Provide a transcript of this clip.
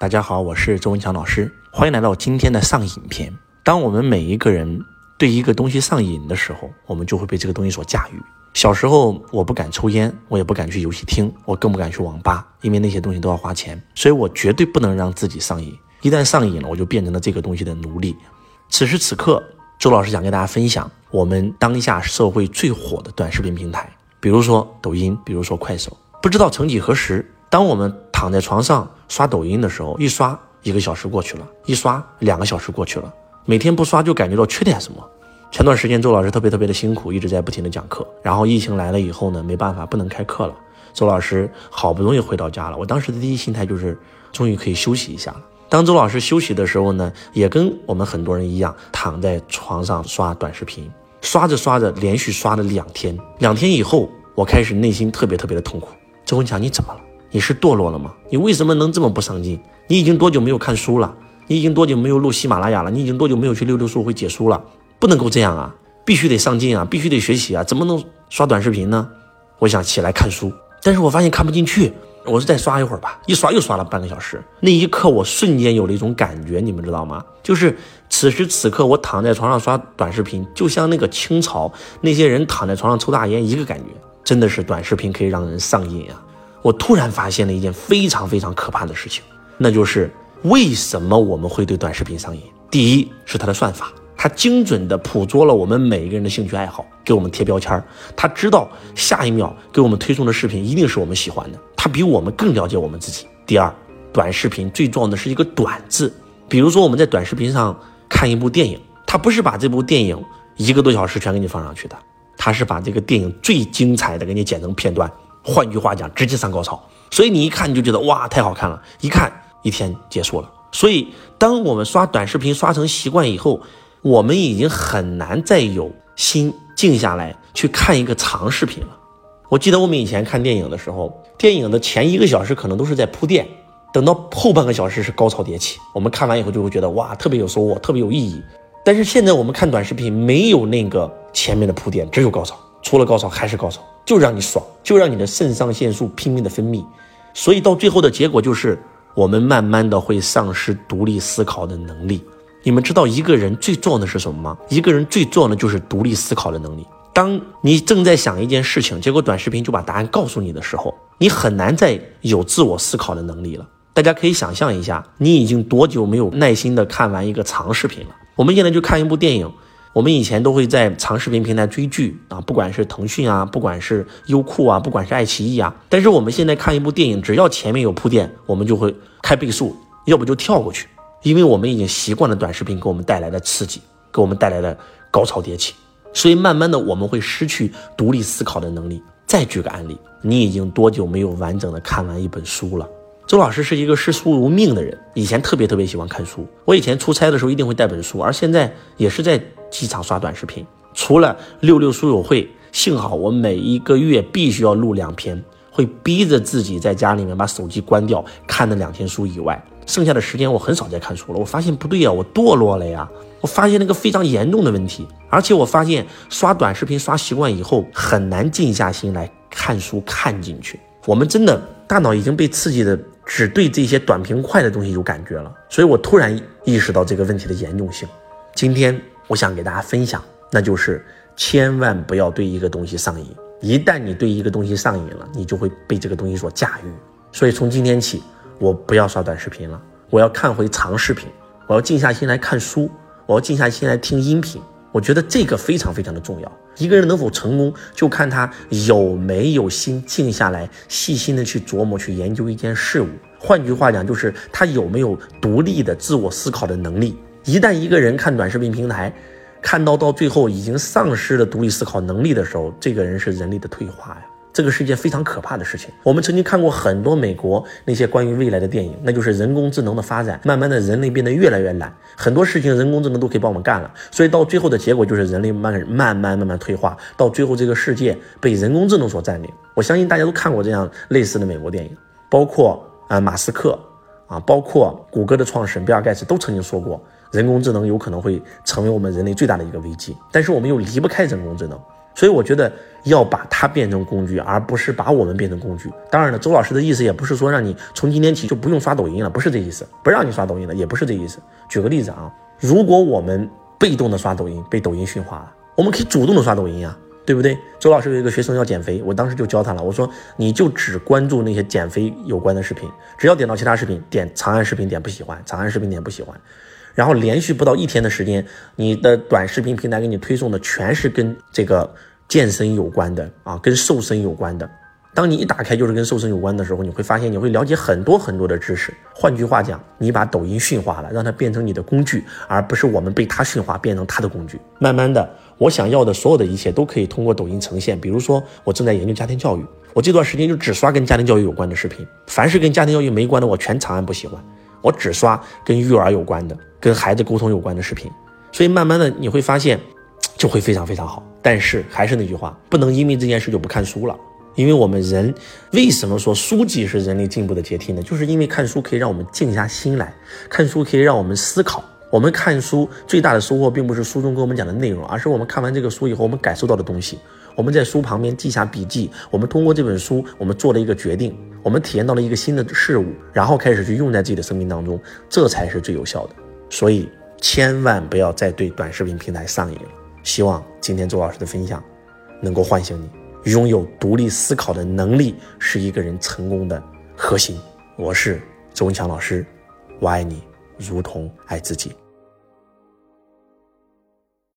大家好，我是周文强老师，欢迎来到今天的上瘾篇。当我们每一个人对一个东西上瘾的时候，我们就会被这个东西所驾驭。小时候我不敢抽烟，我也不敢去游戏厅，我更不敢去网吧，因为那些东西都要花钱，所以我绝对不能让自己上瘾。一旦上瘾了，我就变成了这个东西的奴隶。此时此刻，周老师想跟大家分享我们当下社会最火的短视频平台，比如说抖音，比如说快手。不知道曾几何时，当我们躺在床上刷抖音的时候，一刷一个小时过去了，一刷两个小时过去了。每天不刷就感觉到缺点什么。前段时间周老师特别特别的辛苦，一直在不停的讲课。然后疫情来了以后呢，没办法不能开课了。周老师好不容易回到家了，我当时的第一心态就是终于可以休息一下了。当周老师休息的时候呢，也跟我们很多人一样，躺在床上刷短视频，刷着刷着连续刷了两天。两天以后，我开始内心特别特别的痛苦。周文强，你怎么了？你是堕落了吗？你为什么能这么不上进？你已经多久没有看书了？你已经多久没有录喜马拉雅了？你已经多久没有去溜溜书会解书了？不能够这样啊！必须得上进啊！必须得学习啊！怎么能刷短视频呢？我想起来看书，但是我发现看不进去。我是再刷一会儿吧，一刷又刷了半个小时。那一刻，我瞬间有了一种感觉，你们知道吗？就是此时此刻，我躺在床上刷短视频，就像那个清朝那些人躺在床上抽大烟一个感觉。真的是短视频可以让人上瘾啊！我突然发现了一件非常非常可怕的事情，那就是为什么我们会对短视频上瘾？第一是它的算法，它精准的捕捉了我们每一个人的兴趣爱好，给我们贴标签儿。它知道下一秒给我们推送的视频一定是我们喜欢的，它比我们更了解我们自己。第二，短视频最重要的是一个“短”字，比如说我们在短视频上看一部电影，它不是把这部电影一个多小时全给你放上去的，它是把这个电影最精彩的给你剪成片段。换句话讲，直接上高潮，所以你一看你就觉得哇，太好看了，一看一天结束了。所以，当我们刷短视频刷成习惯以后，我们已经很难再有心静下来去看一个长视频了。我记得我们以前看电影的时候，电影的前一个小时可能都是在铺垫，等到后半个小时是高潮迭起，我们看完以后就会觉得哇，特别有收获，特别有意义。但是现在我们看短视频，没有那个前面的铺垫，只有高潮。除了高潮还是高潮，就让你爽，就让你的肾上腺素拼命的分泌，所以到最后的结果就是我们慢慢的会丧失独立思考的能力。你们知道一个人最重要的是什么吗？一个人最重要的就是独立思考的能力。当你正在想一件事情，结果短视频就把答案告诉你的时候，你很难再有自我思考的能力了。大家可以想象一下，你已经多久没有耐心的看完一个长视频了？我们现在就看一部电影。我们以前都会在长视频平台追剧啊，不管是腾讯啊，不管是优酷啊，不管是爱奇艺啊。但是我们现在看一部电影，只要前面有铺垫，我们就会开倍速，要不就跳过去，因为我们已经习惯了短视频给我们带来的刺激，给我们带来的高潮迭起，所以慢慢的我们会失去独立思考的能力。再举个案例，你已经多久没有完整的看完一本书了？周老师是一个视书如命的人，以前特别特别喜欢看书。我以前出差的时候一定会带本书，而现在也是在机场刷短视频。除了六六书友会，幸好我每一个月必须要录两篇，会逼着自己在家里面把手机关掉看那两天书以外，剩下的时间我很少再看书了。我发现不对呀，我堕落了呀！我发现那个非常严重的问题，而且我发现刷短视频刷习惯以后，很难静下心来看书看进去。我们真的大脑已经被刺激的。只对这些短平快的东西有感觉了，所以我突然意识到这个问题的严重性。今天我想给大家分享，那就是千万不要对一个东西上瘾。一旦你对一个东西上瘾了，你就会被这个东西所驾驭。所以从今天起，我不要刷短视频了，我要看回长视频，我要静下心来看书，我要静下心来听音频。我觉得这个非常非常的重要。一个人能否成功，就看他有没有心静下来，细心的去琢磨、去研究一件事物。换句话讲，就是他有没有独立的自我思考的能力。一旦一个人看短视频平台，看到到最后已经丧失了独立思考能力的时候，这个人是人类的退化呀。这个是一件非常可怕的事情。我们曾经看过很多美国那些关于未来的电影，那就是人工智能的发展，慢慢的人类变得越来越懒，很多事情人工智能都可以帮我们干了。所以到最后的结果就是人类慢慢慢慢慢退化，到最后这个世界被人工智能所占领。我相信大家都看过这样类似的美国电影，包括啊马斯克啊，包括谷歌的创始人比尔盖茨都曾经说过，人工智能有可能会成为我们人类最大的一个危机。但是我们又离不开人工智能。所以我觉得要把它变成工具，而不是把我们变成工具。当然了，周老师的意思也不是说让你从今天起就不用刷抖音了，不是这意思；不让你刷抖音了，也不是这意思。举个例子啊，如果我们被动的刷抖音，被抖音驯化了，我们可以主动的刷抖音啊。对不对？周老师有一个学生要减肥，我当时就教他了。我说，你就只关注那些减肥有关的视频，只要点到其他视频，点长按视频点不喜欢，长按视频点不喜欢，然后连续不到一天的时间，你的短视频平台给你推送的全是跟这个健身有关的啊，跟瘦身有关的。当你一打开就是跟瘦身有关的时候，你会发现你会了解很多很多的知识。换句话讲，你把抖音驯化了，让它变成你的工具，而不是我们被它驯化变成它的工具。慢慢的，我想要的所有的一切都可以通过抖音呈现。比如说，我正在研究家庭教育，我这段时间就只刷跟家庭教育有关的视频，凡是跟家庭教育没关的，我全长按不喜欢。我只刷跟育儿有关的、跟孩子沟通有关的视频。所以慢慢的你会发现，就会非常非常好。但是还是那句话，不能因为这件事就不看书了。因为我们人为什么说书籍是人类进步的阶梯呢？就是因为看书可以让我们静下心来，看书可以让我们思考。我们看书最大的收获，并不是书中跟我们讲的内容，而是我们看完这个书以后，我们感受到的东西。我们在书旁边记下笔记，我们通过这本书，我们做了一个决定，我们体验到了一个新的事物，然后开始去用在自己的生命当中，这才是最有效的。所以，千万不要再对短视频平台上瘾了。希望今天周老师的分享能够唤醒你。拥有独立思考的能力是一个人成功的核心。我是周文强老师，我爱你，如同爱自己。